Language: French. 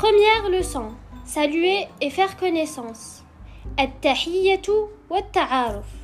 Première leçon. Saluer et faire connaissance. التحية والتعارف.